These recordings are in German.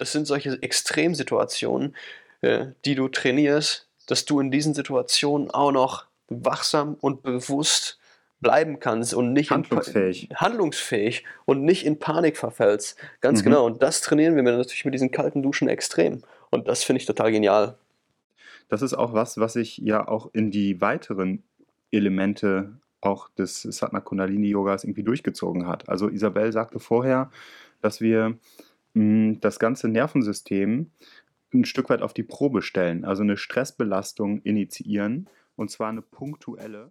das sind solche Extremsituationen, äh, die du trainierst, dass du in diesen Situationen auch noch wachsam und bewusst bleiben kannst und nicht handlungsfähig. In, handlungsfähig und nicht in Panik verfällst. Ganz Mhm. genau. Und das trainieren wir natürlich mit diesen kalten Duschen extrem. Und das finde ich total genial. Das ist auch was, was sich ja auch in die weiteren Elemente auch des Satna Kundalini Yogas irgendwie durchgezogen hat. Also Isabel sagte vorher, dass wir das ganze Nervensystem ein Stück weit auf die Probe stellen, also eine Stressbelastung initiieren und zwar eine punktuelle.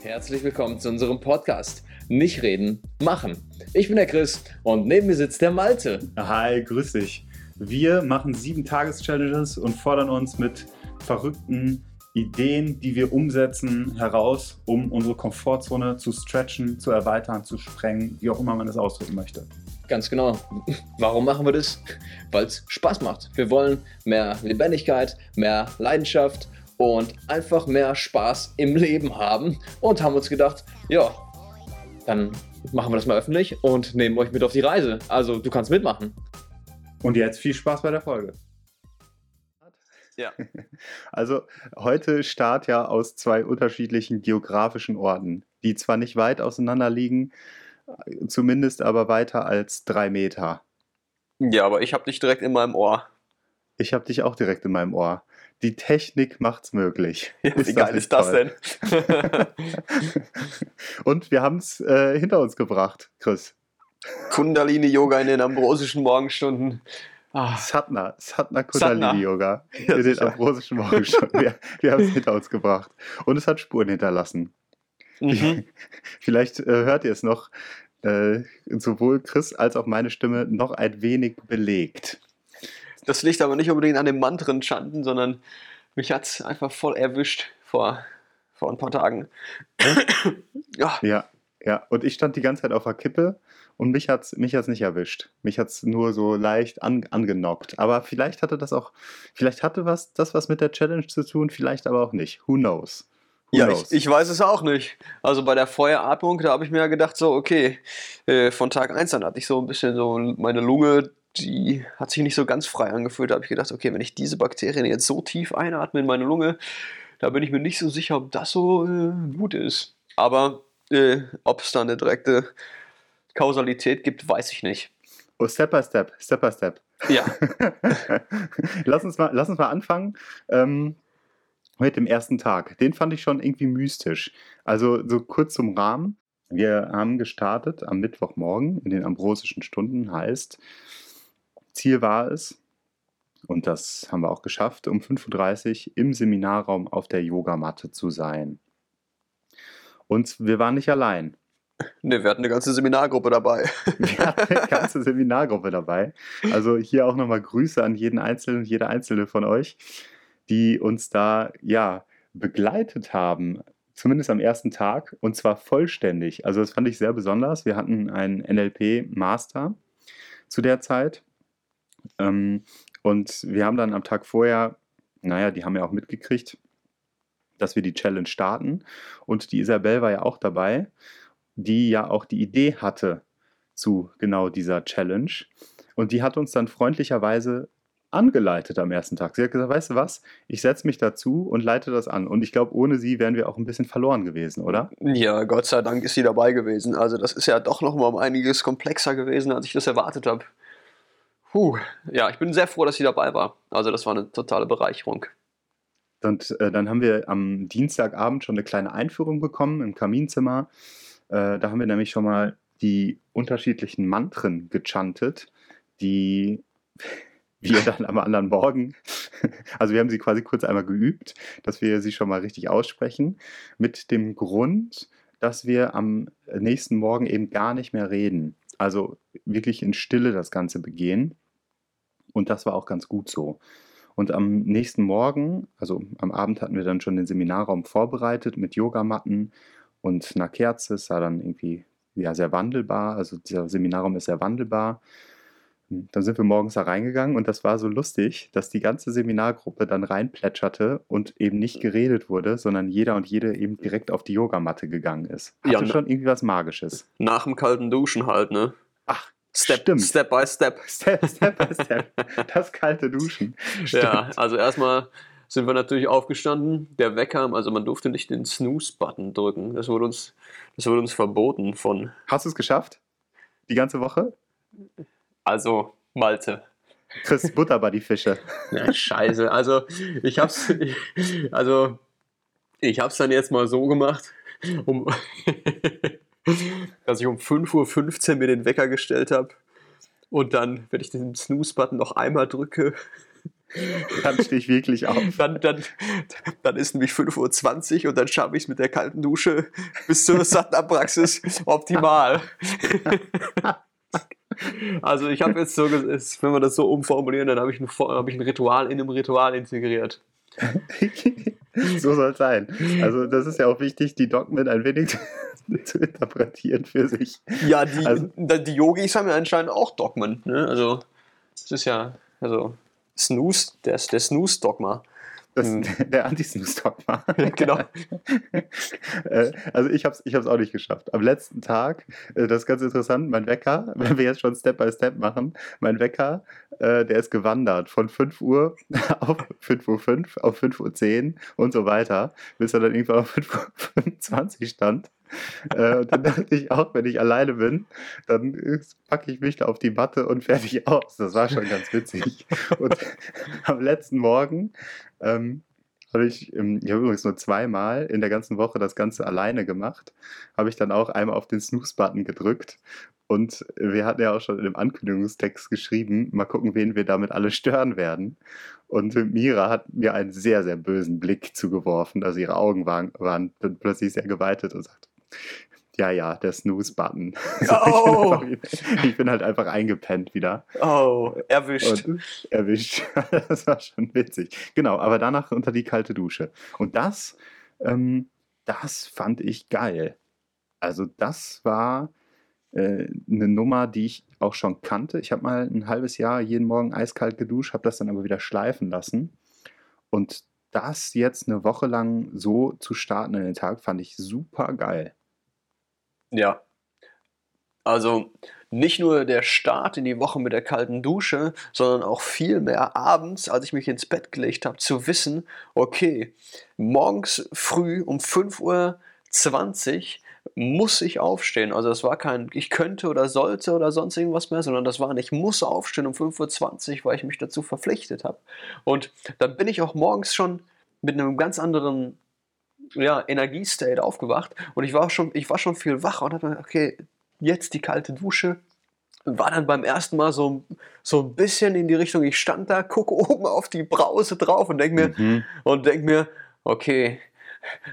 Herzlich willkommen zu unserem Podcast. Nicht reden, machen. Ich bin der Chris und neben mir sitzt der Malte. Hi, grüß dich. Wir machen sieben Tages-Challenges und fordern uns mit verrückten Ideen, die wir umsetzen, heraus, um unsere Komfortzone zu stretchen, zu erweitern, zu sprengen, wie auch immer man das ausdrücken möchte. Ganz genau. Warum machen wir das? Weil es Spaß macht. Wir wollen mehr Lebendigkeit, mehr Leidenschaft und einfach mehr Spaß im Leben haben und haben uns gedacht, ja, dann machen wir das mal öffentlich und nehmen euch mit auf die Reise. Also du kannst mitmachen. Und jetzt viel Spaß bei der Folge. Ja. Also heute Start ja aus zwei unterschiedlichen geografischen Orten, die zwar nicht weit auseinander liegen, zumindest aber weiter als drei Meter. Ja, aber ich habe dich direkt in meinem Ohr. Ich habe dich auch direkt in meinem Ohr. Die Technik macht's möglich. Ja, wie geil ist das toll? denn? Und wir haben es äh, hinter uns gebracht, Chris. Kundalini-Yoga in den ambrosischen Morgenstunden. Ah, Satna, Satna. Kundalini Yoga. Ja, in den ambrosischen Morgenstunden. Wir, wir haben es hinter uns gebracht. Und es hat Spuren hinterlassen. mhm. Vielleicht äh, hört ihr es noch, äh, sowohl Chris als auch meine Stimme noch ein wenig belegt. Das liegt aber nicht unbedingt an dem Mantren-Chanten, sondern mich hat es einfach voll erwischt vor, vor ein paar Tagen. ja, Ja, ja. Und ich stand die ganze Zeit auf der Kippe und mich hat es mich hat's nicht erwischt. Mich hat es nur so leicht an, angenockt. Aber vielleicht hatte das auch, vielleicht hatte was, das was mit der Challenge zu tun, vielleicht aber auch nicht. Who knows? Who ja knows? ich, ich weiß es auch nicht. Also bei der Feueratmung, da habe ich mir ja gedacht, so, okay, äh, von Tag 1 an hatte ich so ein bisschen so meine Lunge, die hat sich nicht so ganz frei angefühlt. Da habe ich gedacht, okay, wenn ich diese Bakterien jetzt so tief einatme in meine Lunge, da bin ich mir nicht so sicher, ob das so äh, gut ist. Aber äh, ob es da eine direkte Kausalität gibt, weiß ich nicht. oh, Step by Step, Step by Step. Ja, lass, uns mal, lass uns mal anfangen ähm, mit dem ersten Tag. Den fand ich schon irgendwie mystisch. Also so kurz zum Rahmen. Wir haben gestartet am Mittwochmorgen in den ambrosischen Stunden. Heißt, Ziel war es, und das haben wir auch geschafft, um 5.30 Uhr im Seminarraum auf der Yogamatte zu sein. Und wir waren nicht allein. Ne, wir hatten eine ganze Seminargruppe dabei. Wir hatten eine ganze Seminargruppe dabei. Also hier auch nochmal Grüße an jeden Einzelnen und jede Einzelne von euch, die uns da ja begleitet haben. Zumindest am ersten Tag und zwar vollständig. Also das fand ich sehr besonders. Wir hatten einen NLP-Master zu der Zeit. Ähm, und wir haben dann am Tag vorher, naja, die haben ja auch mitgekriegt, dass wir die Challenge starten. Und die Isabel war ja auch dabei, die ja auch die Idee hatte zu genau dieser Challenge. Und die hat uns dann freundlicherweise angeleitet am ersten Tag. Sie hat gesagt, weißt du was, ich setze mich dazu und leite das an. Und ich glaube, ohne sie wären wir auch ein bisschen verloren gewesen, oder? Ja, Gott sei Dank ist sie dabei gewesen. Also das ist ja doch noch mal um einiges komplexer gewesen, als ich das erwartet habe. Puh, ja, ich bin sehr froh, dass sie dabei war. Also das war eine totale Bereicherung. Und äh, dann haben wir am Dienstagabend schon eine kleine Einführung bekommen im Kaminzimmer. Äh, da haben wir nämlich schon mal die unterschiedlichen Mantren gechantet, die wir dann am anderen Morgen, also wir haben sie quasi kurz einmal geübt, dass wir sie schon mal richtig aussprechen, mit dem Grund, dass wir am nächsten Morgen eben gar nicht mehr reden. Also wirklich in Stille das Ganze begehen. Und das war auch ganz gut so. Und am nächsten Morgen, also am Abend hatten wir dann schon den Seminarraum vorbereitet mit Yogamatten und einer Kerze. Es war dann irgendwie ja, sehr wandelbar. Also dieser Seminarraum ist sehr wandelbar. Dann sind wir morgens da reingegangen und das war so lustig, dass die ganze Seminargruppe dann reinplätscherte und eben nicht geredet wurde, sondern jeder und jede eben direkt auf die Yogamatte gegangen ist. Hatte Ja, schon irgendwie was Magisches. Nach dem kalten Duschen halt, ne? Ach, Step, Stimmt. Step by Step. Step, Step by Step. Das kalte Duschen. Ja, also erstmal sind wir natürlich aufgestanden. Der Wecker, also man durfte nicht den Snooze-Button drücken. Das wurde uns, das wurde uns verboten von, Hast du es geschafft? Die ganze Woche? also Malte. Chris Butter bei die Fische. Ja, scheiße. Also ich hab's, also ich hab's dann jetzt mal so gemacht, um, dass ich um 5.15 Uhr mir den Wecker gestellt habe. Und dann, wenn ich den Snooze-Button noch einmal drücke, Dann stehe ich wirklich auf. dann, dann, dann ist nämlich 5.20 Uhr und dann schaffe ich es mit der kalten Dusche bis zur Satna-Praxis optimal. Also ich habe jetzt so, wenn wir das so umformulieren, dann habe ich, ein, habe ich ein Ritual in einem Ritual integriert. so soll es sein. Also, das ist ja auch wichtig, die Dogmen ein wenig zu interpretieren für sich. Ja, die, Also- die Yogis haben ja anscheinend auch Dogmen. Ne? Also es ist ja, also Snooze, der, der Snooze-Dogma. Das, Hm. Der Anti-Snooze-Dogma. genau. Äh, also ich habe es ich hab's auch nicht geschafft. Am letzten Tag, äh, das ist ganz interessant, mein Wecker, wenn wir jetzt schon Step by Step machen, mein Wecker, äh, der ist gewandert von 5 Uhr auf 5 Uhr 5, auf 5 Uhr 10 und so weiter, bis er dann irgendwann auf 5 Uhr 25 stand. Äh, und dann dachte ich auch, wenn ich alleine bin, dann packe ich mich da auf die Matte und fertig aus. Das war schon ganz witzig. Und am letzten Morgen ähm, habe ich, ich habe übrigens nur zweimal in der ganzen Woche das Ganze alleine gemacht, habe ich dann auch einmal auf den Snooze-Button gedrückt. Und wir hatten ja auch schon in dem Ankündigungstext geschrieben, mal gucken, wen wir damit alle stören werden. Und Mira hat mir einen sehr, sehr bösen Blick zugeworfen. Also ihre Augen waren, waren plötzlich sehr geweitet und sagt, ja, ja, der Snooze-Button. Oh. ich, bin einfach, ich bin halt einfach eingepennt wieder. Oh, erwischt. Und erwischt. Das war schon witzig. Genau, aber danach unter die kalte Dusche. Und das, ähm, das fand ich geil. Also das war äh, eine Nummer, die ich auch schon kannte. Ich habe mal ein halbes Jahr jeden Morgen eiskalt geduscht, habe das dann aber wieder schleifen lassen. Und das jetzt eine Woche lang so zu starten in den Tag, fand ich super geil. Ja. Also nicht nur der Start in die Woche mit der kalten Dusche, sondern auch viel mehr abends, als ich mich ins Bett gelegt habe, zu wissen, okay, morgens früh um 5.20 Uhr muss ich aufstehen. Also das war kein, ich könnte oder sollte oder sonst irgendwas mehr, sondern das war ein, ich muss aufstehen um 5.20 Uhr, weil ich mich dazu verpflichtet habe. Und dann bin ich auch morgens schon mit einem ganz anderen ja, Energiestate aufgewacht und ich war schon, ich war schon viel wacher und habe mir, okay, jetzt die kalte Dusche. War dann beim ersten Mal so, so ein bisschen in die Richtung, ich stand da, gucke oben auf die Brause drauf und denke mir, Mhm. und denk mir, okay,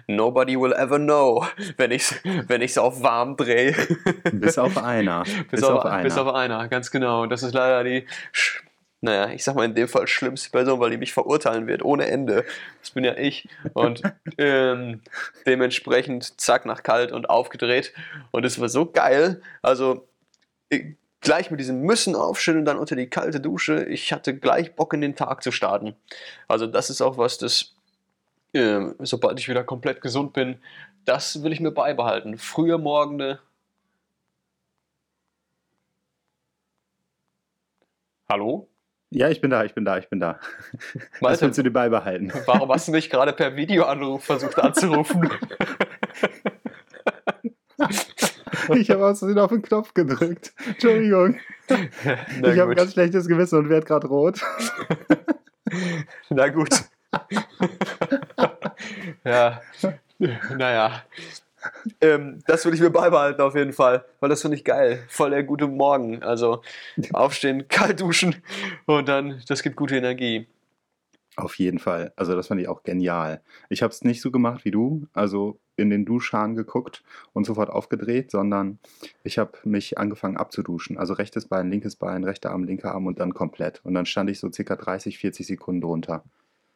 nobody will ever know, wenn ich es wenn ich's auf warm drehe. Bis auf einer. bis, auf, bis auf einer, ganz genau. Und das ist leider die, naja, ich sag mal in dem Fall schlimmste Person, weil die mich verurteilen wird, ohne Ende. Das bin ja ich. Und ähm, dementsprechend zack nach kalt und aufgedreht. Und es war so geil. Also ich, gleich mit diesem Müssen aufstehen und dann unter die kalte Dusche. Ich hatte gleich Bock in den Tag zu starten. Also das ist auch was, das, ähm, sobald ich wieder komplett gesund bin, das will ich mir beibehalten. Frühe Morgende. Hallo? Ja, ich bin da, ich bin da, ich bin da. Was Malte, willst du dir beibehalten? warum hast du mich gerade per Videoanruf versucht anzurufen? Ich habe aus Versehen auf den Knopf gedrückt. Entschuldigung. Na ich habe ein ganz schlechtes Gewissen und werde gerade rot. Na gut. ja, naja. Ähm, das will ich mir beibehalten auf jeden Fall, weil das finde ich geil. Voll der gute Morgen. Also aufstehen, kalt duschen und dann, das gibt gute Energie. Auf jeden Fall. Also das fand ich auch genial. Ich habe es nicht so gemacht wie du, also in den Duschhahn geguckt und sofort aufgedreht, sondern ich habe mich angefangen abzuduschen. Also rechtes Bein, linkes Bein, rechter Arm, linker Arm und dann komplett. Und dann stand ich so circa 30, 40 Sekunden drunter.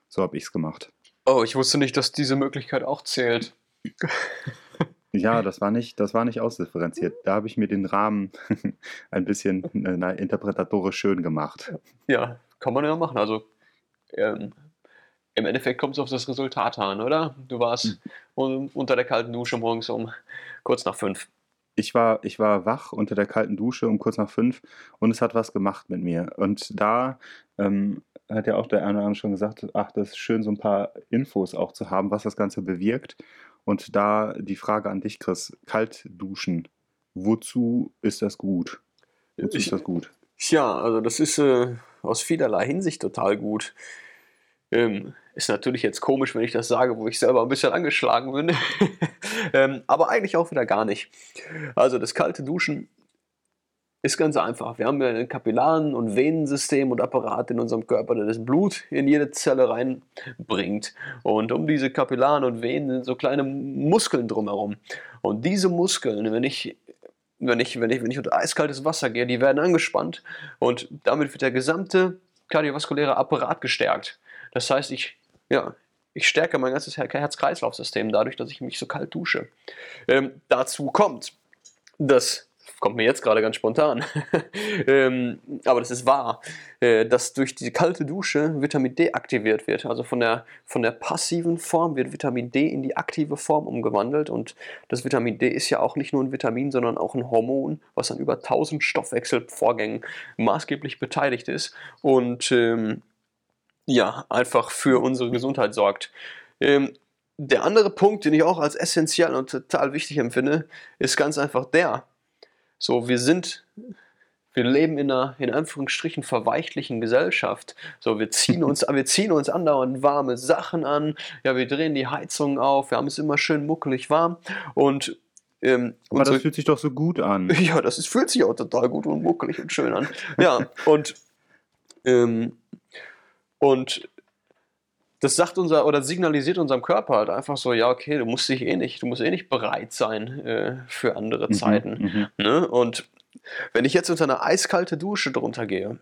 So habe ich es gemacht. Oh, ich wusste nicht, dass diese Möglichkeit auch zählt. Ja, das war nicht, das war nicht ausdifferenziert. Da habe ich mir den Rahmen ein bisschen äh, interpretatorisch schön gemacht. Ja, kann man ja machen. Also ähm, im Endeffekt kommt es auf das Resultat an, oder? Du warst un unter der kalten Dusche morgens um kurz nach fünf. ich war, ich war wach unter der kalten Dusche um kurz nach fünf und es hat was gemacht mit mir. Und da ähm, hat ja auch der eine oder andere schon gesagt, ach, das ist schön, so ein paar Infos auch zu haben, was das Ganze bewirkt. Und da die Frage an dich, Chris, kalt duschen, wozu ist das gut? Wozu Ich- ist das gut? Tja, also das ist äh, aus vielerlei Hinsicht total gut. Ähm, ist natürlich jetzt komisch, wenn ich das sage, wo ich selber ein bisschen angeschlagen bin. ähm, aber eigentlich auch wieder gar nicht. Also das kalte Duschen ist ganz einfach. Wir haben ja ein Kapillaren- und Venensystem und Apparat in unserem Körper, der das Blut in jede Zelle reinbringt. Und um diese Kapillaren und Venen sind so kleine Muskeln drumherum. Und diese Muskeln, wenn ich wenn ich, wenn ich, wenn ich unter eiskaltes Wasser gehe, die werden angespannt und damit wird der gesamte kardiovaskuläre Apparat gestärkt. Das heißt, ich, ja, ich stärke mein ganzes Her- Herz-Kreislauf-System dadurch, dass ich mich so kalt dusche. Ähm, dazu kommt, das kommt mir jetzt gerade ganz spontan, ähm, aber das ist wahr, äh, dass durch die kalte Dusche Vitamin D aktiviert wird. Also von der, von der passiven Form wird Vitamin D in die aktive Form umgewandelt und das Vitamin D ist ja auch nicht nur ein Vitamin, sondern auch ein Hormon, was an über 1000 Stoffwechselvorgängen maßgeblich beteiligt ist und ähm, ja, einfach für unsere Gesundheit sorgt. Ähm, der andere Punkt, den ich auch als essentiell und total wichtig empfinde, ist ganz einfach der, so wir sind, wir leben in einer, in Anführungsstrichen, verweichtlichen Gesellschaft. So, wir ziehen uns, wir ziehen uns andauernd warme Sachen an, ja, wir drehen die Heizung auf, wir haben es immer schön muckelig warm und ähm, Aber unsere- das fühlt sich doch so gut an. ja, das ist, fühlt sich auch total gut und muckelig und schön an. Ja, und, ähm, und das sagt unser oder signalisiert unserem Körper halt einfach so, ja, okay, du musst dich eh nicht, du musst eh nicht bereit sein äh, für andere Zeiten. Mhm. Ne? Und wenn ich jetzt unter eine eiskalte Dusche drunter gehe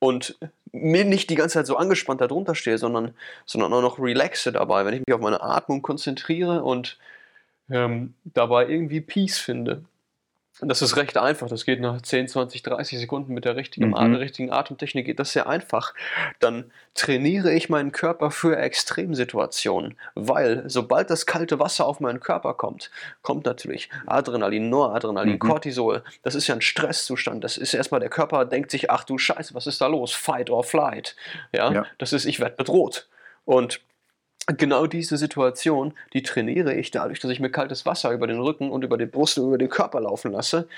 und mir nicht die ganze Zeit so angespannt da drunter stehe, sondern, sondern auch noch relaxe dabei, wenn ich mich auf meine Atmung konzentriere und ähm, dabei irgendwie Peace finde. Das ist recht einfach. Das geht nach 10, 20, 30 Sekunden mit der richtigen, Mhm. Richtigen Atemtechnik. Geht das sehr einfach. Dann trainiere ich meinen Körper für Extremsituationen, weil sobald das kalte Wasser auf meinen Körper kommt, kommt natürlich Adrenalin, Noradrenalin, Mhm. Cortisol. Das ist ja ein Stresszustand. Das ist erstmal der Körper denkt sich, ach du Scheiße, was ist da los? Fight or flight. Ja, Ja. das ist, ich werde bedroht. Und genau diese Situation, die trainiere ich dadurch, dass ich mir kaltes Wasser über den Rücken und über die Brust und über den Körper laufen lasse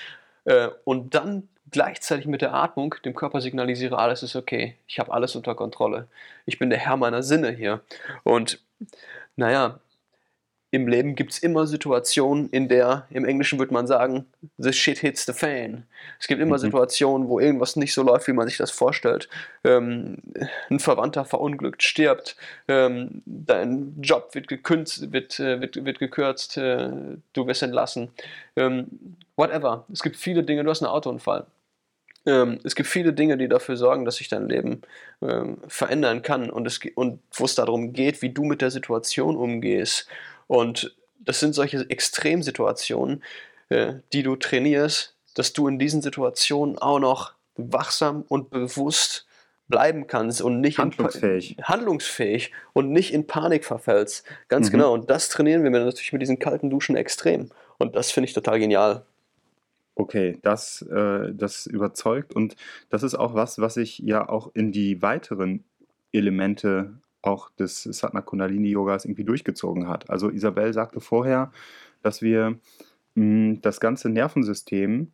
äh, und dann gleichzeitig mit der Atmung dem Körper signalisiere, alles ist okay, ich habe alles unter Kontrolle, ich bin der Herr meiner Sinne hier. Und naja, im Leben gibt es immer Situationen, in der, im Englischen würde man sagen, the shit hits the fan. Es gibt immer Mhm. Situationen, wo irgendwas nicht so läuft, wie man sich das vorstellt. Ähm, ein Verwandter verunglückt, stirbt, ähm, dein Job wird gekünzt, wird, äh, wird, wird gekürzt, äh, du wirst entlassen. Ähm, whatever. Es gibt viele Dinge, du hast einen Autounfall. Ähm, es gibt viele Dinge, die dafür sorgen, dass sich dein Leben ähm, verändern kann und, es, und wo es darum geht, wie du mit der Situation umgehst. Und das sind solche Extremsituationen, äh, die du trainierst, dass du in diesen Situationen auch noch wachsam und bewusst bleiben kannst und nicht Handlungsfähig. handlungsfähig und nicht in Panik verfällst. Ganz Mhm. genau. Und das trainieren wir natürlich mit diesen kalten Duschen extrem. Und das finde ich total genial. Okay, das, äh, das überzeugt und das ist auch was, was ich ja auch in die weiteren Elemente auch des Satna Kundalini Yogas irgendwie durchgezogen hat. Also Isabel sagte vorher, dass wir mh, das ganze Nervensystem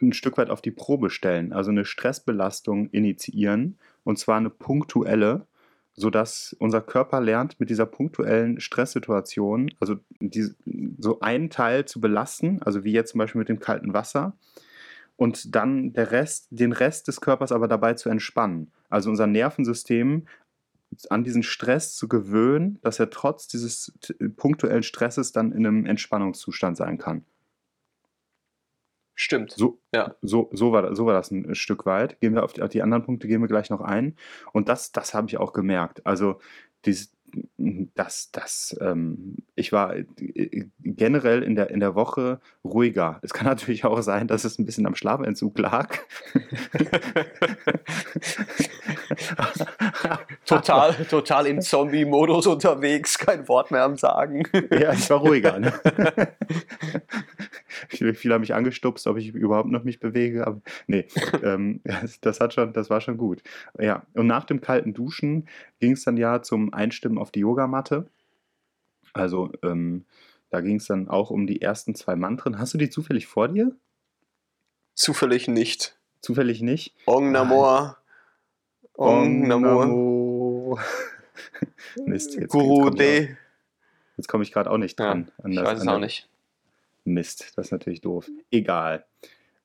ein Stück weit auf die Probe stellen, also eine Stressbelastung initiieren und zwar eine punktuelle, sodass unser Körper lernt, mit dieser punktuellen Stresssituation, also die, so einen Teil zu belasten, also wie jetzt zum Beispiel mit dem kalten Wasser, und dann der Rest, den Rest des Körpers aber dabei zu entspannen. Also unser Nervensystem an diesen Stress zu gewöhnen, dass er trotz dieses t- punktuellen Stresses dann in einem Entspannungszustand sein kann. Stimmt. So, Ja. so, so, war, so war das ein Stück weit. Gehen wir auf die, auf die anderen Punkte, gehen wir gleich noch ein. Und das, das habe ich auch gemerkt. Also, dies, das, das, ähm, ich war äh, generell in der, in der Woche ruhiger. Es kann natürlich auch sein, dass es ein bisschen am Schlafentzug lag. Total, total im Zombie-Modus unterwegs, kein Wort mehr am Sagen. Ja, ich war ruhiger. Ne? viele, viele haben mich angestupst, ob ich überhaupt noch mich bewege. Aber nee, ähm, das, das hat schon, das war schon gut. Ja, und nach dem kalten Duschen ging es dann ja zum Einstimmen auf die Yogamatte. Also ähm, da ging es dann auch um die ersten zwei Mantren. Hast du die zufällig vor dir? Zufällig nicht. Zufällig nicht? Ong Namor. Ong Namor. Namo. Mist, jetzt, Guru jetzt komme ich, D. auch- jetzt komm ich gerade auch nicht Ja, dran. an ich weiß es auch nicht. Mist, das ist natürlich doof. Egal.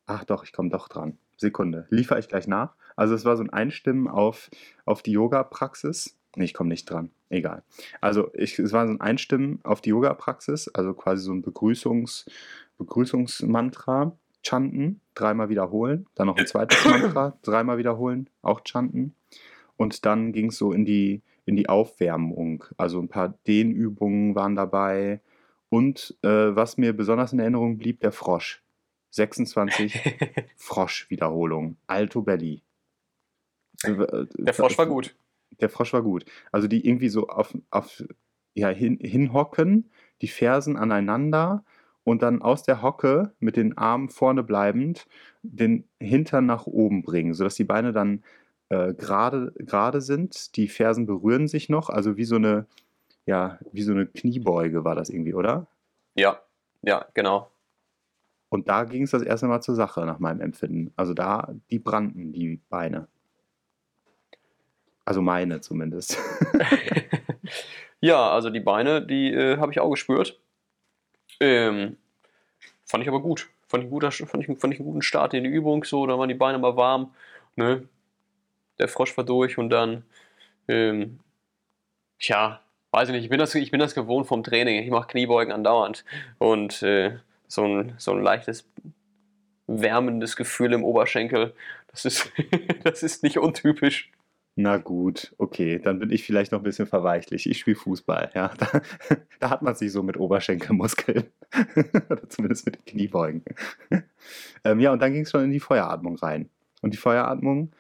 Ach doch, ich komme doch dran. Sekunde. Liefere ich gleich nach. Also es war so ein Einstimmen auf, auf die Yoga-Praxis. Nee, ich komme nicht dran. Egal. Also ich, es war so ein Einstimmen auf die Yoga-Praxis, also quasi so ein Begrüßungs, Begrüßungsmantra. Chanten, dreimal wiederholen. Dann noch ein zweites Mantra, dreimal wiederholen, auch chanten. Und dann ging es so in die, in die Aufwärmung. Also ein paar Dehnübungen waren dabei. Und äh, was mir besonders in Erinnerung blieb, der Frosch. 26 Frosch-Wiederholungen. Alto Belli. Der Frosch war gut. Der Frosch war gut. Also die irgendwie so auf, auf ja, hin, hinhocken, die Fersen aneinander und dann aus der Hocke mit den Armen vorne bleibend den Hintern nach oben bringen, sodass die Beine dann äh, gerade gerade sind. Die Fersen berühren sich noch, also wie so eine, ja, wie so eine Kniebeuge war das irgendwie, oder? Ja, ja, genau. Und da ging es das erste Mal zur Sache, nach meinem Empfinden. Also da, die brannten, die Beine. Also meine zumindest. Ja, also die Beine, die äh, habe ich auch gespürt. Ähm, fand ich aber gut. Fand ich, guter, fand, ich, fand ich einen guten Start in die Übung. So, da waren die Beine mal warm. Ne? Der Frosch war durch und dann, ähm, tja, weiß ich nicht, ich bin das, ich bin das gewohnt vom Training. Ich mache Kniebeugen andauernd. Und äh, so, ein, so ein leichtes wärmendes Gefühl im Oberschenkel, das ist, das ist nicht untypisch. Na gut, okay, dann bin ich vielleicht noch ein bisschen verweichlich. Ich spiele Fußball, ja. Da, da hat man sich so mit Oberschenkelmuskeln. Oder zumindest mit den Kniebeugen. ähm, ja, und dann ging es schon in die Feueratmung rein. Und die Feueratmung,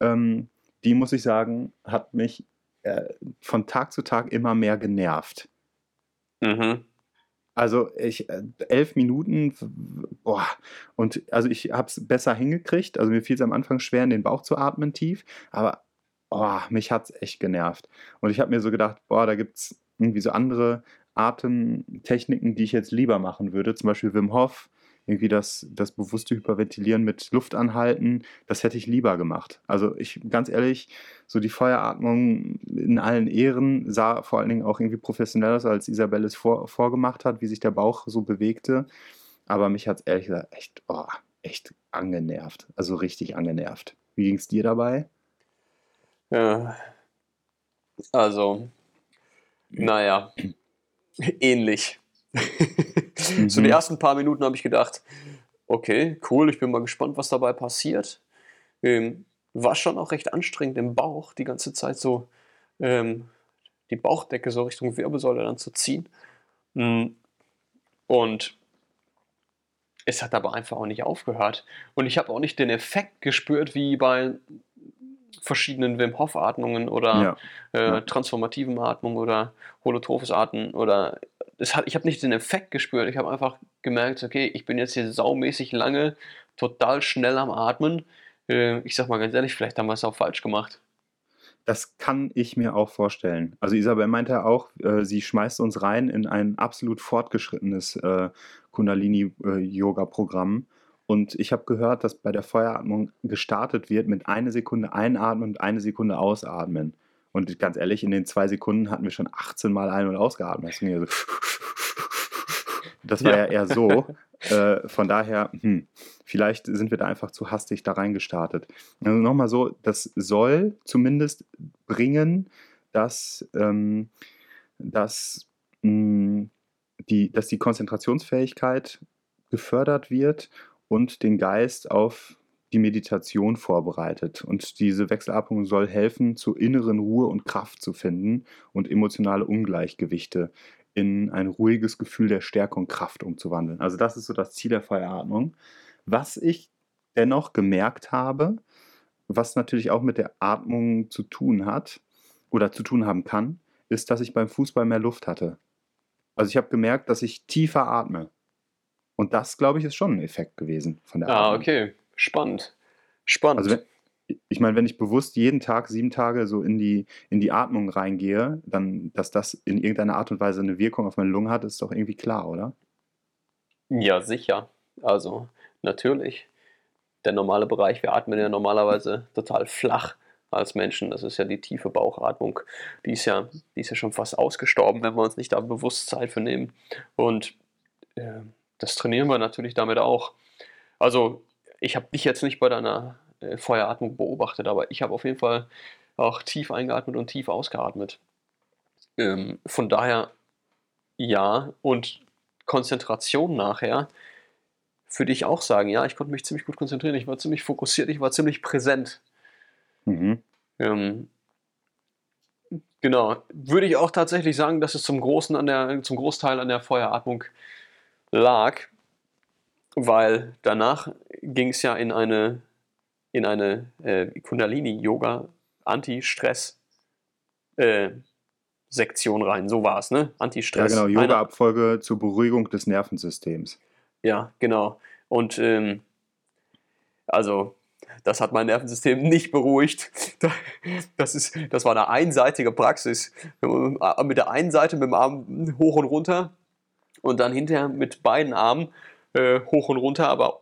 ähm, die muss ich sagen, hat mich äh, von Tag zu Tag immer mehr genervt. Mhm. Also ich äh, elf Minuten, boah, und also ich habe es besser hingekriegt. Also mir fiel es am Anfang schwer, in den Bauch zu atmen tief, aber oh, mich hat es echt genervt. Und ich habe mir so gedacht, boah, da gibt es irgendwie so andere Atemtechniken, die ich jetzt lieber machen würde. Zum Beispiel Wim Hof, irgendwie das, das bewusste Hyperventilieren mit Luft anhalten, das hätte ich lieber gemacht. Also ich, ganz ehrlich, so die Feueratmung in allen Ehren sah vor allen Dingen auch irgendwie professionell aus, als Isabelle es vor, vorgemacht hat, wie sich der Bauch so bewegte. Aber mich hat es ehrlich gesagt echt, oh, echt angenervt. Also richtig angenervt. Wie ging es dir dabei? Ja. Also, naja, ähnlich. so die Mhm. ersten paar Minuten habe ich gedacht, okay, cool, ich bin mal gespannt, was dabei passiert. Ähm, war schon auch recht anstrengend im Bauch, die ganze Zeit so ähm, die Bauchdecke so Richtung Wirbelsäule dann zu ziehen. Mm. Und es hat aber einfach auch nicht aufgehört. Und ich habe auch nicht den Effekt gespürt, wie bei verschiedenen Wim Hof Atmungen oder Ja. äh, Ja. transformativen Atmung oder holotrophes Atmen oder hat, ich habe nicht den Effekt gespürt. Ich habe einfach gemerkt, okay, ich bin jetzt hier saumäßig lange, total schnell am Atmen. Äh, ich sag mal ganz ehrlich, vielleicht haben wir es auch falsch gemacht. Das kann ich mir auch vorstellen. Also Isabel meinte auch, äh, sie schmeißt uns rein in ein absolut fortgeschrittenes äh, Kundalini-Yoga-Programm. Und ich habe gehört, dass bei der Feueratmung gestartet wird mit eine Sekunde einatmen und eine Sekunde ausatmen. Und ganz ehrlich, in den zwei Sekunden hatten wir schon 18 Mal ein- und ausgeatmet. Das, war ja, Ja. eher so. Äh, von daher, hm, vielleicht sind wir da einfach zu hastig da reingestartet. Also nochmal so, das soll zumindest bringen, dass, ähm, dass, mh, die, dass die Konzentrationsfähigkeit gefördert wird und den Geist auf die Meditation vorbereitet. Und diese Wechselatmung soll helfen, zur inneren Ruhe und Kraft zu finden und emotionale Ungleichgewichte in ein ruhiges Gefühl der Stärke und Kraft umzuwandeln. Also das ist so das Ziel der Feueratmung. Was ich dennoch gemerkt habe, was natürlich auch mit der Atmung zu tun hat oder zu tun haben kann, ist, dass ich beim Fußball mehr Luft hatte. Also ich habe gemerkt, dass ich tiefer atme. Und das, glaube ich, ist schon ein Effekt gewesen von der Ah, Atmung. okay. Spannend. Spannend. Also wenn, ich meine, wenn ich bewusst jeden Tag sieben Tage so in die, in die Atmung reingehe, dann, dass das in irgendeiner Art und Weise eine Wirkung auf meine Lungen hat, ist doch irgendwie klar, oder? Ja, sicher. Also, natürlich. Der normale Bereich, wir atmen ja normalerweise total flach als Menschen. Das ist ja die tiefe Bauchatmung. Die ist ja, die ist ja schon fast ausgestorben, wenn wir uns nicht da bewusst Zeit für nehmen. Und äh, das trainieren wir natürlich damit auch. Also, ich habe dich jetzt nicht bei deiner äh, Feueratmung beobachtet, aber ich habe auf jeden Fall auch tief eingeatmet und tief ausgeatmet. Ähm, von daher, ja, und Konzentration nachher würde ich auch sagen, ja, ich konnte mich ziemlich gut konzentrieren, ich war ziemlich fokussiert, ich war ziemlich präsent. Mhm. Ähm, genau, würde ich auch tatsächlich sagen, dass es zum großen an der, zum Großteil an der Feueratmung lag, weil danach ging es ja in eine, in eine äh, Kundalini-Yoga Anti-Stress äh, rein. So war es, ne? Ja, Anti-Stress. genau, Eine- Yoga-Abfolge zur Beruhigung des Nervensystems. Ja, genau. Und ähm, also, das hat mein Nervensystem nicht beruhigt. Da- Das, ist, das war eine einseitige Praxis. Mit der einen Seite mit dem Arm hoch und runter und dann hinterher mit beiden Armen äh, hoch und runter, aber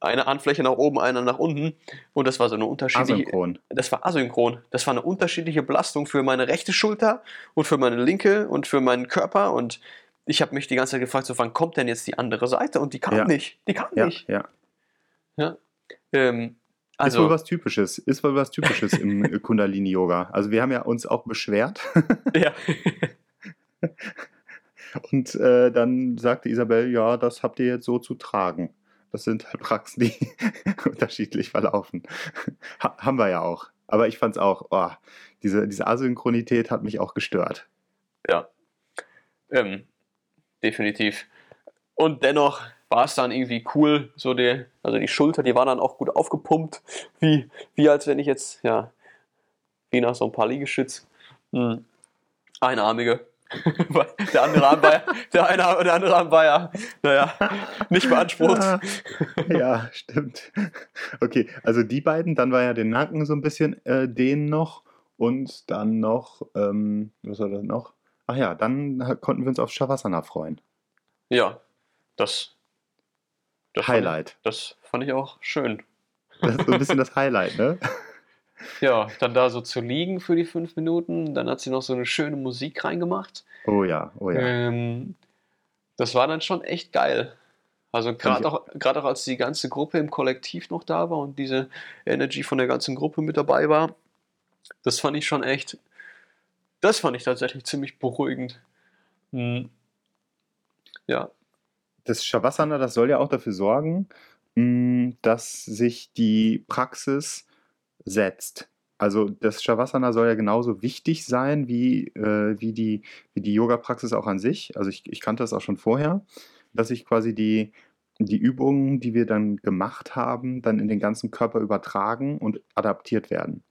eine Handfläche nach oben, eine nach unten. Und das war so eine unterschiedliche. Asynchron. Das war asynchron. Das war eine unterschiedliche Belastung für meine rechte Schulter und für meine linke und für meinen Körper. Und ich habe mich die ganze Zeit gefragt, so wann kommt denn jetzt die andere Seite? Und die kam Ja. nicht. Die kam Ja, nicht. ja. Ähm, ist wohl also, was Typisches. Ist wohl was Typisches im Kundalini-Yoga. Also wir haben ja uns auch beschwert ja. und äh, dann sagte Isabel, ja, das habt ihr jetzt so zu tragen. Das sind halt Praxen, die unterschiedlich verlaufen. Ha haben wir ja auch. Aber ich fand es auch, oh, diese, diese Asynchronität hat mich auch gestört. ja. Ähm, definitiv. Und dennoch war es dann irgendwie cool, so die, also die Schulter, die war dann auch gut aufgepumpt, wie, wie als wenn ich jetzt, ja, wie nach so ein paar Liegestütz, hm, einarmige. Der andere Arm war ja, der, eine, der andere Arm war ja, naja, nicht beansprucht. Ah, ja, stimmt. Okay, also die beiden, dann war ja den Nacken so ein bisschen äh, den noch und dann noch, ähm, was war das noch? Ach ja, dann konnten wir uns auf Shavasana freuen. Ja, das, das fand Highlight. Ich, das fand ich auch schön. Das ist so ein bisschen das Highlight, ne? Ja, dann da so zu liegen für die fünf Minuten, dann hat sie noch so eine schöne Musik reingemacht. Oh ja, oh ja. Ähm, das war dann schon echt geil. Also gerade auch, gerade auch als die ganze Gruppe im Kollektiv noch da war und diese Energy von der ganzen Gruppe mit dabei war, das fand ich schon echt, das fand ich tatsächlich ziemlich beruhigend. Hm. Ja, Das Shavasana, das soll ja auch dafür sorgen, mh, dass sich die Praxis setzt. Also das Shavasana soll ja genauso wichtig sein wie, äh, wie die, wie die Yoga-Praxis auch an sich. Also ich, ich kannte das auch schon vorher, dass sich quasi die, die Übungen, die wir dann gemacht haben, dann in den ganzen Körper übertragen und adaptiert werden.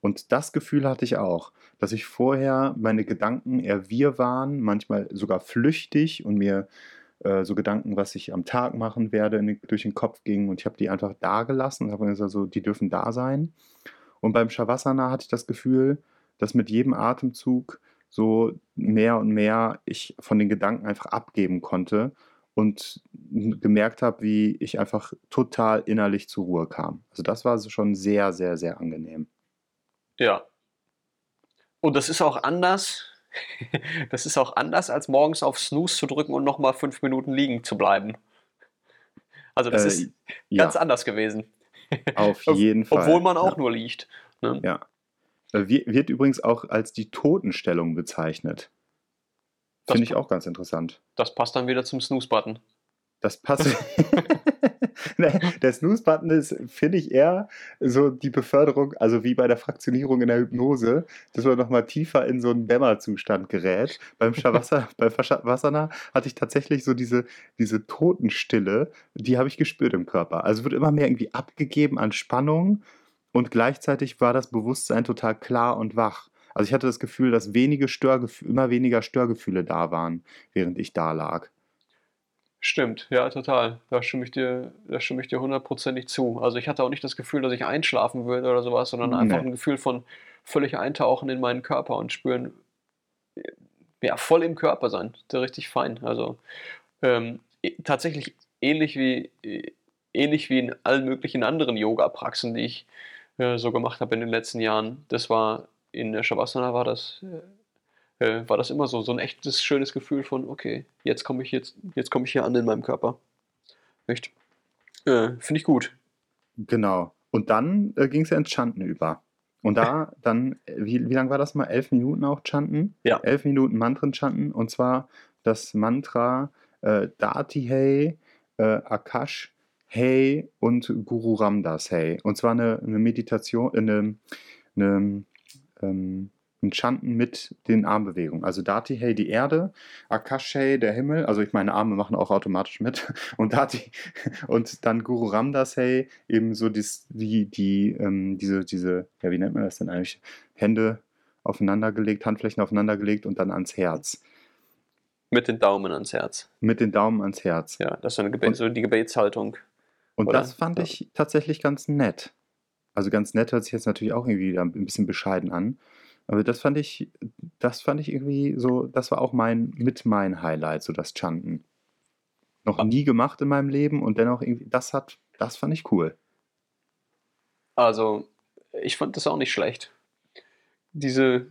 Und das Gefühl hatte ich auch, dass ich vorher meine Gedanken eher wir waren, manchmal sogar flüchtig und mir äh, so Gedanken, was ich am Tag machen werde, in durch den Kopf gingen und ich habe die einfach da gelassen und habe gesagt, so, die dürfen da sein. Und beim Shavasana hatte ich das Gefühl, dass mit jedem Atemzug so mehr und mehr ich von den Gedanken einfach abgeben konnte und gemerkt habe, wie ich einfach total innerlich zur Ruhe kam. Also das war schon sehr, sehr, sehr angenehm. ja. Und das ist auch anders. Das ist auch anders, als morgens auf Snooze zu drücken und nochmal fünf Minuten liegen zu bleiben. Also das Äh, ist Ja, ganz anders gewesen. auf jeden Fall. Obwohl man auch ja. nur liegt. Ne? Ja. Äh, wir- Wird übrigens auch als die Totenstellung bezeichnet. Finde ich auch ganz interessant. Das passt dann wieder zum Snooze-Button. Das passt. Der Snooze-Button ist, finde ich, eher so die Beförderung, also wie bei der Fraktionierung in der Hypnose, dass man nochmal tiefer in so einen Dämmerzustand gerät. Beim Shavasana, bei Shavasana hatte ich tatsächlich so diese, diese Totenstille, die habe ich gespürt im Körper. Also wird immer mehr irgendwie abgegeben an Spannung und gleichzeitig war das Bewusstsein total klar und wach. Also ich hatte das Gefühl, dass wenige Störgefühle, immer weniger Störgefühle da waren, während ich da lag. Stimmt, ja, total. Da stimme ich dir, da stimme ich dir hundertprozentig zu. Also ich hatte auch nicht das Gefühl, dass ich einschlafen würde oder sowas, sondern einfach Nee. ein Gefühl von völlig eintauchen in meinen Körper und spüren, ja, voll im Körper sein. Richtig fein. Also ähm, tatsächlich ähnlich wie, äh, ähnlich wie in allen möglichen anderen Yoga-Praxen, die ich äh, so gemacht habe in den letzten Jahren. Das war in der Shavasana war das, äh, äh, war das immer so, so ein echtes, schönes Gefühl von, okay, jetzt komme ich jetzt, jetzt komme ich hier an in meinem Körper. Echt? Äh, Finde ich gut. Genau. Und dann äh, ging es ja ins Chanten über. Und da dann, äh, wie, wie lang war das mal? Elf Minuten auch Chanten? Ja. Elf Minuten Mantren chanten. Und zwar das Mantra äh, Dati Hey, äh, Akash Hey und Guru Ramdas Hey. Und zwar eine, eine Meditation, eine, eine, ähm, ein Chanten mit den Armbewegungen. Also Dati Hey die Erde, Akash Hey der Himmel. Also ich meine Arme machen auch automatisch mit. Und Dati und dann Guru Ramdas Hey eben so dies, die, die, ähm, diese, diese, ja, wie nennt man das denn eigentlich? Hände aufeinandergelegt, Handflächen aufeinandergelegt und dann ans Herz. Mit den Daumen ans Herz. Mit den Daumen ans Herz. Ja, das ist so, eine Gebet, Und- so die Gebetshaltung. Und Oder? das fand ich tatsächlich ganz nett. Also ganz nett hört sich jetzt natürlich auch irgendwie ein bisschen bescheiden an. Aber das fand ich, das fand ich irgendwie so, das war auch mein, mit mein Highlight, so das Chanten. Noch Ah. nie gemacht in meinem Leben und dennoch irgendwie, das hat, das fand ich cool. Also, ich fand das auch nicht schlecht. Diese,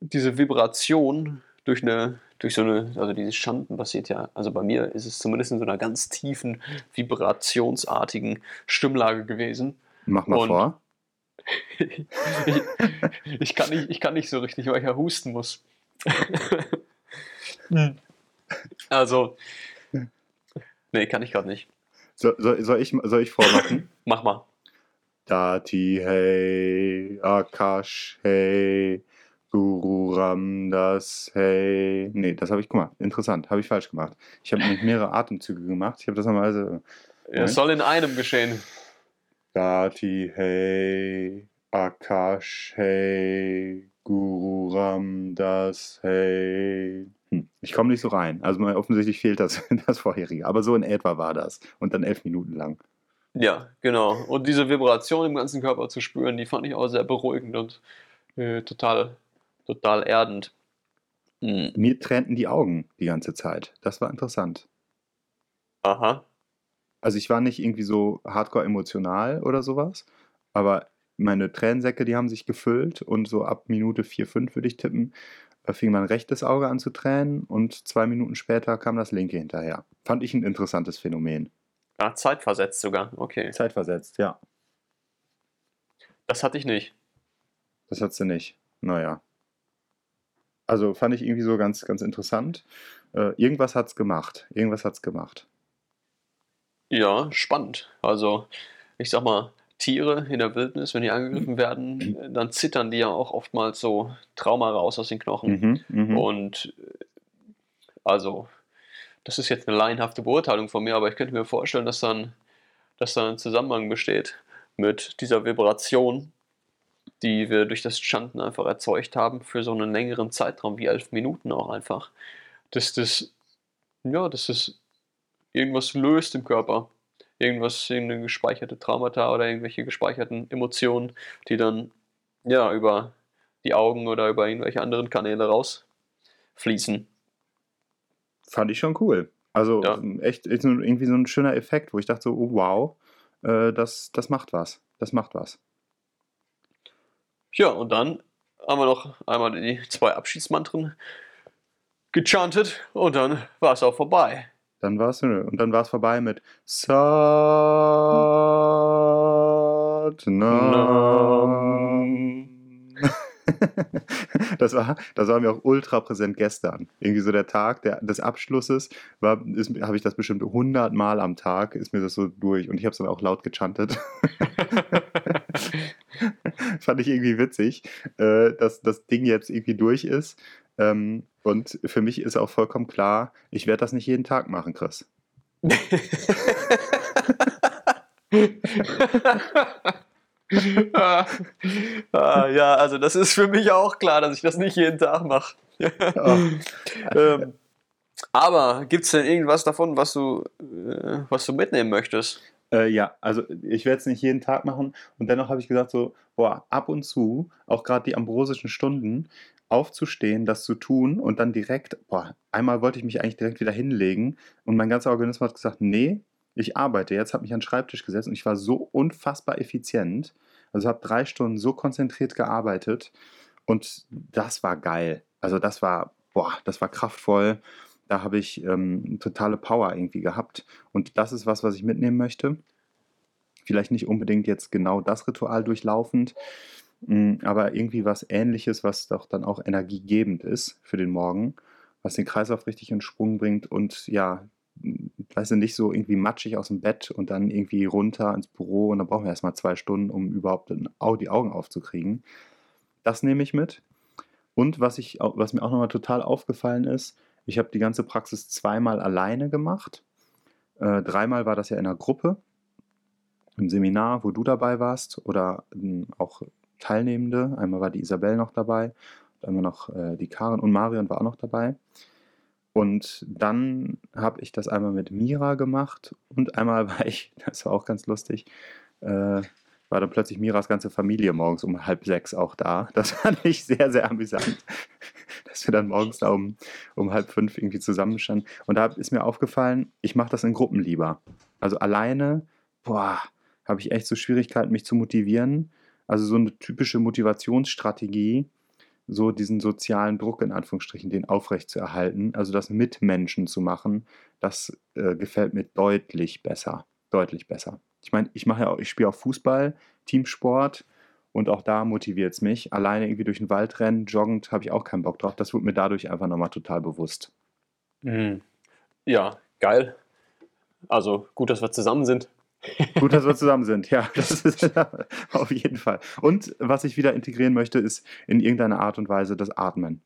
diese Vibration durch eine, durch so eine, also dieses Schanden passiert ja, also bei mir ist es zumindest in so einer ganz tiefen, vibrationsartigen Stimmlage gewesen. Mach mal Und- vor. Ich, ich, kann nicht, ich kann nicht so richtig, weil ich ja husten muss. also, nee, kann ich gerade nicht. So, soll, soll, ich, soll ich vormachen? Mach mal. Dati hey, Akash hey, Guru Ramdas hey. Nee, das habe ich gemacht. Interessant, habe ich falsch gemacht. Ich habe nämlich mehrere Atemzüge gemacht. Ich habe das also. Es soll in einem geschehen. Dati hey, Akash hey, Guru Ramdas hey. Hm, ich komme nicht so rein. Also mal, offensichtlich fehlt das, das vorherige. Aber so in etwa war das. Und dann elf Minuten lang. Ja, genau. Und diese Vibration im ganzen Körper zu spüren, die fand ich auch sehr beruhigend und äh, total, total erdend. Mhm. Mir tränten die Augen die ganze Zeit. Das war interessant. Aha. Also ich war nicht irgendwie so hardcore emotional oder sowas, aber meine Tränensäcke, die haben sich gefüllt und so ab Minute 4, 5 würde ich tippen, äh, fing mein rechtes Auge an zu tränen und zwei Minuten später kam das linke hinterher. Fand ich ein interessantes Phänomen. Ah, zeitversetzt sogar. Okay. Zeitversetzt, ja. Das hatte ich nicht. Das hat sie nicht. Naja. Also fand ich irgendwie so ganz, ganz interessant. Äh, irgendwas hat's gemacht. Irgendwas hat's gemacht. Ja, spannend. Also, ich sag mal, Tiere in der Wildnis, wenn die angegriffen werden, äh, dann zittern die ja auch oftmals so Trauma raus aus den Knochen. Mhm, mhm. Und also, das ist jetzt eine laienhafte Beurteilung von mir, aber ich könnte mir vorstellen, dass dann, dass da ein Zusammenhang besteht mit dieser Vibration, die wir durch das Chanten einfach erzeugt haben für so einen längeren Zeitraum, wie elf Minuten auch einfach. Dass das, ja, dass das irgendwas löst im Körper. Irgendwas, irgendeine gespeicherte Traumata oder irgendwelche gespeicherten Emotionen, die dann ja über die Augen oder über irgendwelche anderen Kanäle rausfließen. Fand ich schon cool. Also Ja. echt, echt irgendwie so ein schöner Effekt, wo ich dachte so, oh, wow, äh, das, das macht was. Das macht was. Ja, und dann haben wir noch einmal die zwei Abschiedsmantren gechantet und dann war es auch vorbei. Dann war es und dann war es vorbei mit Satnam. Das war, das war mir auch ultra präsent gestern. Irgendwie so der Tag der, des Abschlusses habe ich das bestimmt 100 Mal am Tag, ist mir das so durch und ich habe es dann auch laut gechantet. Fand ich irgendwie witzig, äh, dass das Ding jetzt irgendwie durch ist. Ähm, und für mich ist auch vollkommen klar, ich werde das nicht jeden Tag machen, Chris. ah, ah, ja, also das ist für mich auch klar, dass ich das nicht jeden Tag mache. Ähm, Aber gibt es denn irgendwas davon, was du, äh, was du mitnehmen möchtest? Äh, ja, also ich werde es nicht jeden Tag machen und dennoch habe ich gesagt so, boah, ab und zu, auch gerade die ambrosischen Stunden, aufzustehen, das zu tun und dann direkt, boah, einmal wollte ich mich eigentlich direkt wieder hinlegen und mein ganzer Organismus hat gesagt, nee, ich arbeite jetzt, habe mich an den Schreibtisch gesetzt und ich war so unfassbar effizient. Also habe drei Stunden so konzentriert gearbeitet und das war geil. Also das war, boah, das war kraftvoll. Da habe ich ähm, totale Power irgendwie gehabt. Und das ist was, was ich mitnehmen möchte. Vielleicht nicht unbedingt jetzt genau das Ritual durchlaufend, mh, aber irgendwie was ähnliches, was doch dann auch energiegebend ist für den Morgen, was den Kreislauf richtig in Sprung bringt und ja, weißt du, nicht so irgendwie matschig aus dem Bett und dann irgendwie runter ins Büro und dann brauchen wir erstmal zwei Stunden, um überhaupt die Augen aufzukriegen. Das nehme ich mit. Und was, ich, was mir auch nochmal total aufgefallen ist, ich habe die ganze Praxis zweimal alleine gemacht. Äh, dreimal war das ja in einer Gruppe, im Seminar, wo du dabei warst oder äh, auch Teilnehmende. Einmal war die Isabel noch dabei, einmal noch äh, die Karin und Marion war auch noch dabei. Und dann habe ich das einmal mit Mira gemacht und einmal war ich, das war auch ganz lustig, äh, war dann plötzlich Miras ganze Familie morgens um halb sechs auch da. Das fand ich sehr, sehr amüsant, dass wir dann morgens da um, um halb fünf irgendwie zusammenstanden. Und da ist mir aufgefallen, ich mache das in Gruppen lieber. Also alleine, boah, habe ich echt so Schwierigkeiten, mich zu motivieren. Also so eine typische Motivationsstrategie, so diesen sozialen Druck in Anführungsstrichen, den aufrecht zu erhalten, also das mit Menschen zu machen, das äh, gefällt mir deutlich besser. Deutlich besser. Ich meine, ich mache ja auch, ich spiele auch Fußball, Teamsport und auch da motiviert es mich. Alleine irgendwie durch den Wald rennen, joggend, habe ich auch keinen Bock drauf. Das wird mir dadurch einfach nochmal total bewusst. Mhm. Ja, geil. Also gut, dass wir zusammen sind. Gut, dass wir zusammen sind, ja, das ist auf jeden Fall. Und was ich wieder integrieren möchte, ist in irgendeiner Art und Weise das Atmen.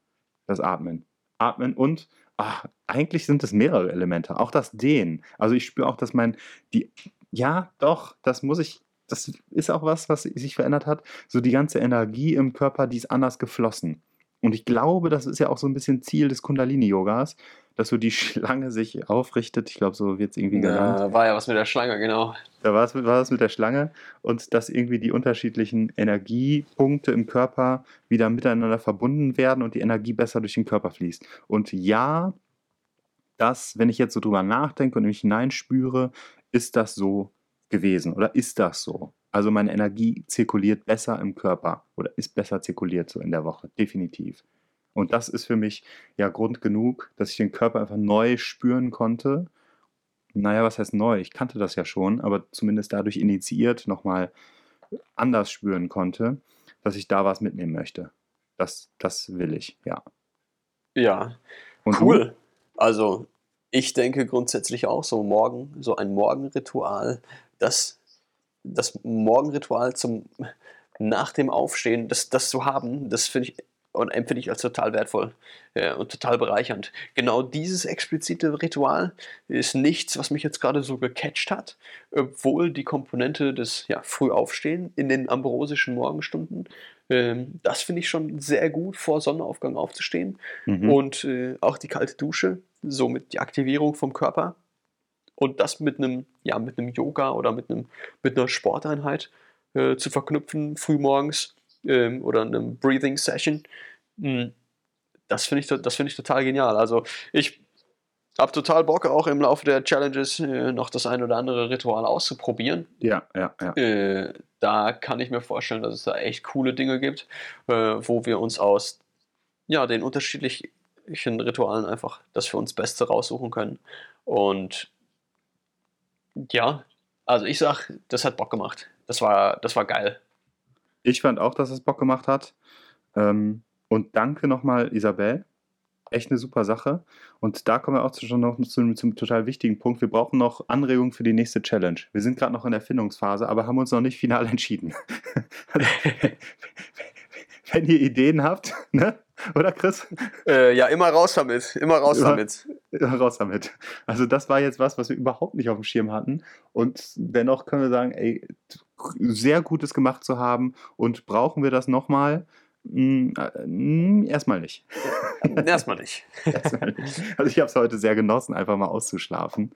Das Atmen. Atmen und ach, eigentlich sind es mehrere Elemente. Auch das Dehnen. Also ich spüre auch, dass mein, die, ja, doch, das muss ich, das ist auch was, was sich verändert hat. So die ganze Energie im Körper, die ist anders geflossen. Und ich glaube, das ist ja auch so ein bisschen Ziel des Kundalini-Yogas, dass so die Schlange sich aufrichtet. Ich glaube, so wird es irgendwie genannt. Da war ja was mit der Schlange, genau. Da war es mit, war mit der Schlange und dass irgendwie die unterschiedlichen Energiepunkte im Körper wieder miteinander verbunden werden und die Energie besser durch den Körper fließt. Und ja, das, wenn ich jetzt so drüber nachdenke und mich hineinspüre, ist das so gewesen oder ist das so? Also meine Energie zirkuliert besser im Körper oder ist besser zirkuliert so in der Woche, definitiv. Und das ist für mich ja Grund genug, dass ich den Körper einfach neu spüren konnte. Naja, was heißt neu? Ich kannte das ja schon, aber zumindest dadurch initiiert nochmal anders spüren konnte, dass ich da was mitnehmen möchte. Das, das will ich, ja. Ja, Und cool. du? Also ich denke grundsätzlich auch so morgen, so ein Morgenritual, das, das Morgenritual zum nach dem Aufstehen, das, das zu haben, das finde ich und empfinde ich als total wertvoll ja, und total bereichernd. Genau dieses explizite Ritual ist nichts, was mich jetzt gerade so gecatcht hat, obwohl die Komponente des ja, Frühaufstehen in den ambrosischen Morgenstunden, ähm, das finde ich schon sehr gut, vor Sonnenaufgang aufzustehen. Mhm. Und äh, auch die kalte Dusche, somit die Aktivierung vom Körper. Und das mit einem, ja, mit einem Yoga oder mit, einem, mit einer Sporteinheit äh, zu verknüpfen, frühmorgens ähm, oder einem Breathing Session. Mm, Das finde ich, das finde ich total genial. Also ich habe total Bock, auch im Laufe der Challenges äh, noch das ein oder andere Ritual auszuprobieren. Ja, ja, ja. Äh, da kann ich mir vorstellen, dass es da echt coole Dinge gibt, äh, wo wir uns aus ja, den unterschiedlichen Ritualen einfach das für uns Beste raussuchen können. Und ja, also ich sag, das hat Bock gemacht. Das war, das war geil. Ich fand auch, dass es Bock gemacht hat. Ähm, und danke nochmal, Isabel. Echt eine super Sache. Und da kommen wir auch zu- schon noch zum, zum total wichtigen Punkt. Wir brauchen noch Anregungen für die nächste Challenge. Wir sind gerade noch in der Findungsphase, aber haben uns noch nicht final entschieden. Also, Wenn ihr Ideen habt, ne? oder Chris? Äh, ja, immer raus damit. Immer raus Ja. damit. Raus damit. Also das war jetzt was, was wir überhaupt nicht auf dem Schirm hatten. Und dennoch können wir sagen, ey, sehr Gutes gemacht zu haben und brauchen wir das nochmal. Mm, äh, mm, erstmal nicht. Erstmal nicht. Erstmal nicht. Also ich habe es heute sehr genossen, einfach mal auszuschlafen.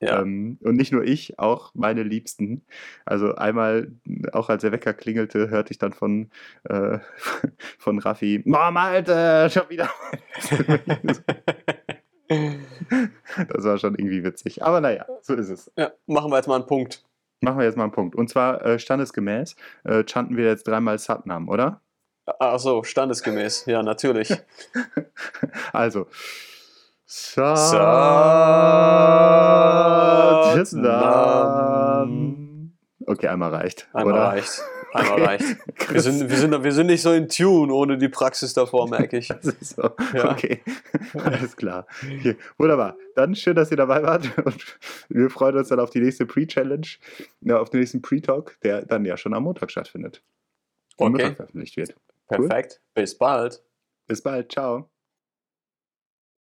Ja. Ähm, und nicht nur ich, auch meine Liebsten. Also einmal, auch als der Wecker klingelte, hörte ich dann von, äh, von Raffi, Mama, Alter, schon wieder. das war schon irgendwie witzig. Aber naja, so ist es. ja. Machen wir jetzt mal einen Punkt. Machen wir jetzt mal einen Punkt. Und zwar äh, standesgemäß äh, chanten wir jetzt dreimal Satnam, oder? Ach so, standesgemäß. Ja, natürlich. Also. Satnam. Okay, einmal reicht. Einmal oder? reicht. Einmal reicht. Wir sind, wir, sind, wir sind nicht so in Tune ohne die Praxis davor, merke ich. So. Ja. Okay, alles klar. Hier. Wunderbar. Dann schön, dass ihr dabei wart und wir freuen uns dann auf die nächste Pre-Challenge, ja, auf den nächsten Pre-Talk, der dann ja schon am Montag stattfindet. Und Okay. Montag veröffentlicht wird. Cool. Perfekt. Bis bald. Bis bald. Ciao.